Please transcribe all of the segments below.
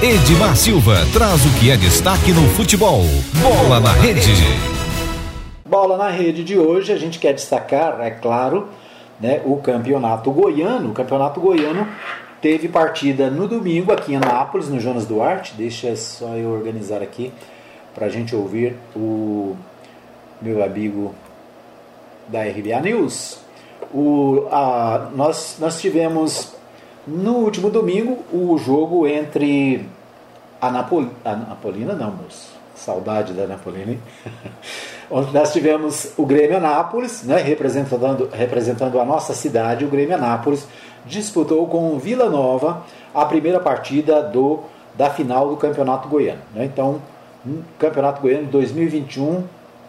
Edmar Silva traz o que é destaque no futebol. Bola na rede. Bola na rede de hoje, a gente quer destacar, é claro, né, o campeonato goiano. O campeonato goiano teve partida no domingo aqui em Anápolis, no Jonas Duarte. Deixa só eu organizar aqui para a gente ouvir o meu amigo da RBA News. O, a, nós, nós tivemos no último domingo o jogo entre a, Napol, a Napolina, não, moço. Saudade da Napolina, hein? Onde nós tivemos o Grêmio Anápolis, né, representando, representando a nossa cidade, o Grêmio Anápolis disputou com o Vila Nova a primeira partida do, da final do Campeonato Goiano. Né? Então, Campeonato Goiano 2021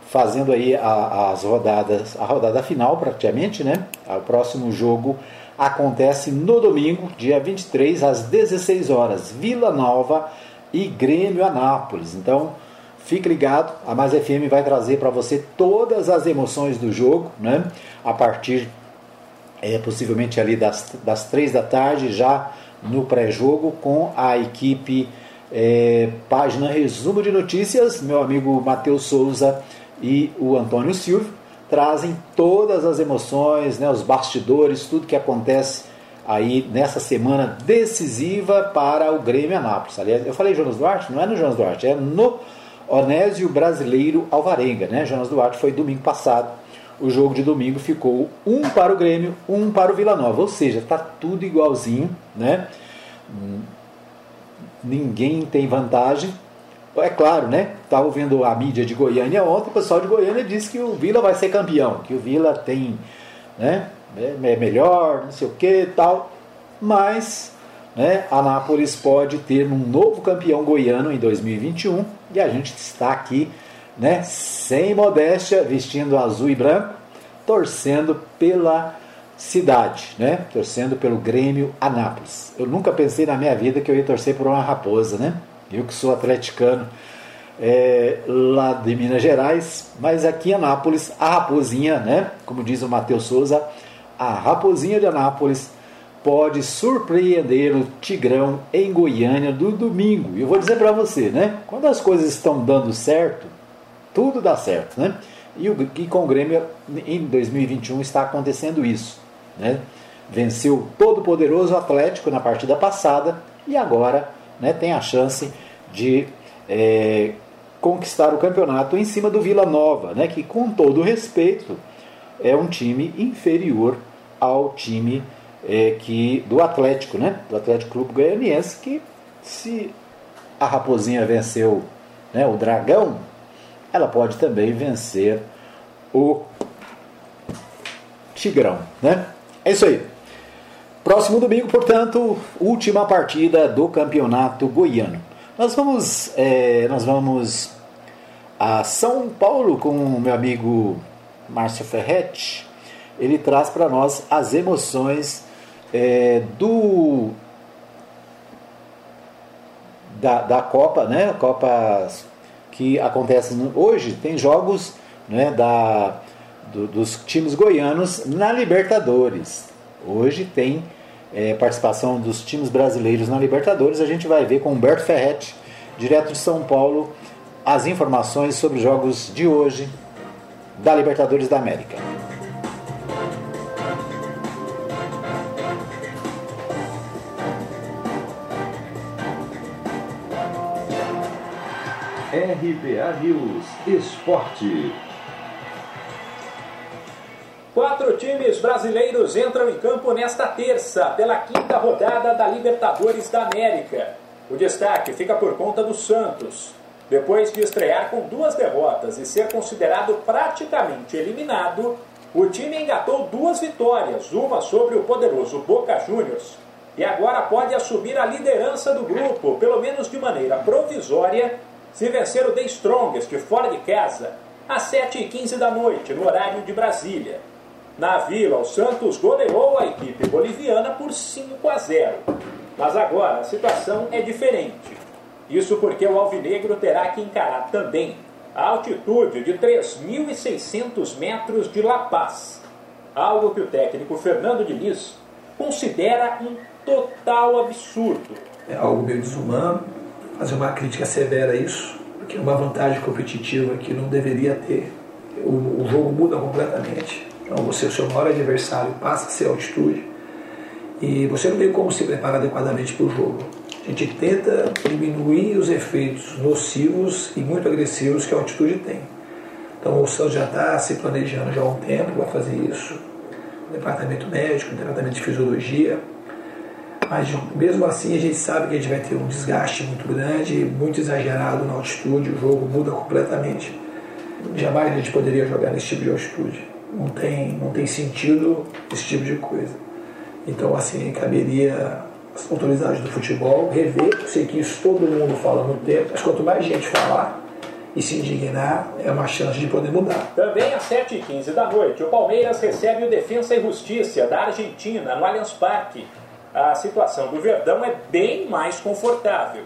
fazendo aí a, as rodadas, a rodada final praticamente, né? O próximo jogo acontece no domingo, dia 23, às 16 horas, Vila Nova e Grêmio Anápolis. Então, fique ligado, a Mais FM vai trazer para você todas as emoções do jogo, né? A partir, é, possivelmente ali das, das 3 da tarde, já no pré-jogo, com a equipe é, página Resumo de Notícias, meu amigo Matheus Souza e o Antônio Silvio trazem todas as emoções, né, os bastidores, tudo que acontece aí nessa semana decisiva para o Grêmio Anápolis. Aliás, eu falei Jonas Duarte, não é no Jonas Duarte, é no Onésio Brasileiro Alvarenga, né? Jonas Duarte foi domingo passado. O jogo de domingo ficou um para o Grêmio, um para o Vila Nova, ou seja, tá tudo igualzinho, né? Ninguém tem vantagem, é claro, né? Estava ouvindo a mídia de Goiânia ontem, o pessoal de Goiânia disse que o Vila vai ser campeão, que o Vila tem, né? É, é melhor, não sei o que tal. Mas, né? Anápolis pode ter um novo campeão goiano em 2021 e a gente está aqui, né? Sem modéstia, vestindo azul e branco, torcendo pela cidade, né? Torcendo pelo Grêmio Anápolis. Eu nunca pensei na minha vida que eu ia torcer por uma raposa, né? Eu que sou atleticano é, lá de Minas Gerais, mas aqui em Anápolis, a raposinha, né? Como diz o Matheus Souza, a raposinha de Anápolis pode surpreender o Tigrão em Goiânia do domingo. E eu vou dizer para você, né? Quando as coisas estão dando certo, tudo dá certo, né? E, o, e com o Grêmio em 2021 está acontecendo isso, né? Venceu todo poderoso Atlético na partida passada e agora né, tem a chance de é, conquistar o campeonato em cima do Vila Nova, né, que com todo respeito é um time inferior ao time é, que do Atlético, né, do Atlético Clube Goianiense, que se a Raposinha venceu né, o Dragão, ela pode também vencer o Tigrão, né? É isso aí. Próximo domingo, portanto, última partida do Campeonato Goiano. Nós vamos, é, nós vamos a São Paulo com o meu amigo Márcio Ferretti. Ele traz para nós as emoções é, do da, da Copa, né? Copa que acontece hoje. Tem jogos né, da, do, dos times goianos na Libertadores. Hoje tem é, participação dos times brasileiros na Libertadores. A gente vai ver com Humberto Ferretti, direto de São Paulo, as informações sobre os jogos de hoje da Libertadores da América. RBA News Esporte. Quatro times brasileiros entram em campo nesta terça, pela quinta rodada da Libertadores da América. O destaque fica por conta do Santos. Depois de estrear com duas derrotas e ser considerado praticamente eliminado, o time engatou duas vitórias, uma sobre o poderoso Boca Juniors, e agora pode assumir a liderança do grupo, pelo menos de maneira provisória, se vencer o The Strongest fora de casa, às 7h15 da noite, no horário de Brasília. Na Vila, o Santos goleou a equipe boliviana por 5 a 0. Mas agora a situação é diferente. Isso porque o Alvinegro terá que encarar também a altitude de 3.600 metros de La Paz. Algo que o técnico Fernando Diniz considera um total absurdo. É algo meio desumano, fazer uma crítica severa a isso, porque é uma vantagem competitiva que não deveria ter. O, o jogo muda completamente. Então você, o seu maior adversário, passa a ser altitude e você não tem como se preparar adequadamente para o jogo. A gente tenta diminuir os efeitos nocivos e muito agressivos que a altitude tem. Então o Santos já está se planejando já há um tempo para fazer isso. O departamento médico, o departamento de fisiologia. Mas mesmo assim a gente sabe que a gente vai ter um desgaste muito grande, muito exagerado na altitude, o jogo muda completamente. Jamais a gente poderia jogar nesse tipo de altitude. Não tem, não tem sentido esse tipo de coisa. Então assim, caberia as autoridades do futebol rever. Eu sei que isso todo mundo fala muito tempo, mas quanto mais gente falar, e se indignar, é uma chance de poder mudar. Também às 7h15 da noite, o Palmeiras recebe o Defensa e Justiça da Argentina, no Allianz Parque. A situação do Verdão é bem mais confortável.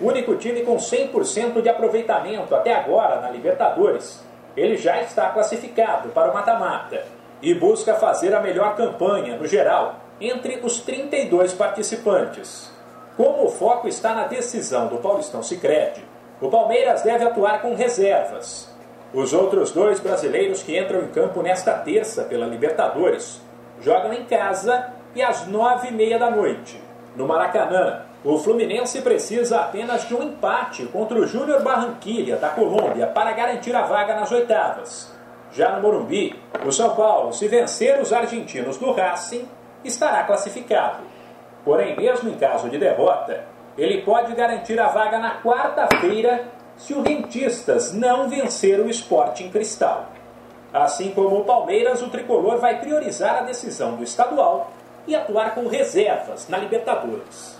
Único time com 100% de aproveitamento até agora na Libertadores. Ele já está classificado para o mata-mata e busca fazer a melhor campanha, no geral, entre os 32 participantes. Como o foco está na decisão do Paulistão Sicredi, o Palmeiras deve atuar com reservas. Os outros dois brasileiros que entram em campo nesta terça pela Libertadores jogam em casa e às nove e meia da noite. No Maracanã, o Fluminense precisa apenas de um empate contra o Júnior Barranquilla, da Colômbia, para garantir a vaga nas oitavas. Já no Morumbi, o São Paulo, se vencer os argentinos do Racing, estará classificado. Porém, mesmo em caso de derrota, ele pode garantir a vaga na quarta-feira se o Rentistas não vencer o esporte em cristal. Assim como o Palmeiras, o tricolor vai priorizar a decisão do estadual e atuar com reservas na Libertadores.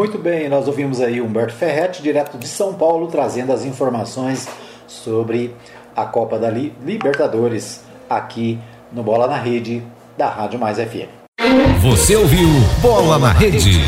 Muito bem, nós ouvimos aí Humberto Ferretti, direto de São Paulo, trazendo as informações sobre a Copa da Libertadores aqui no Bola na Rede da Rádio Mais FM. Você ouviu Bola na Rede.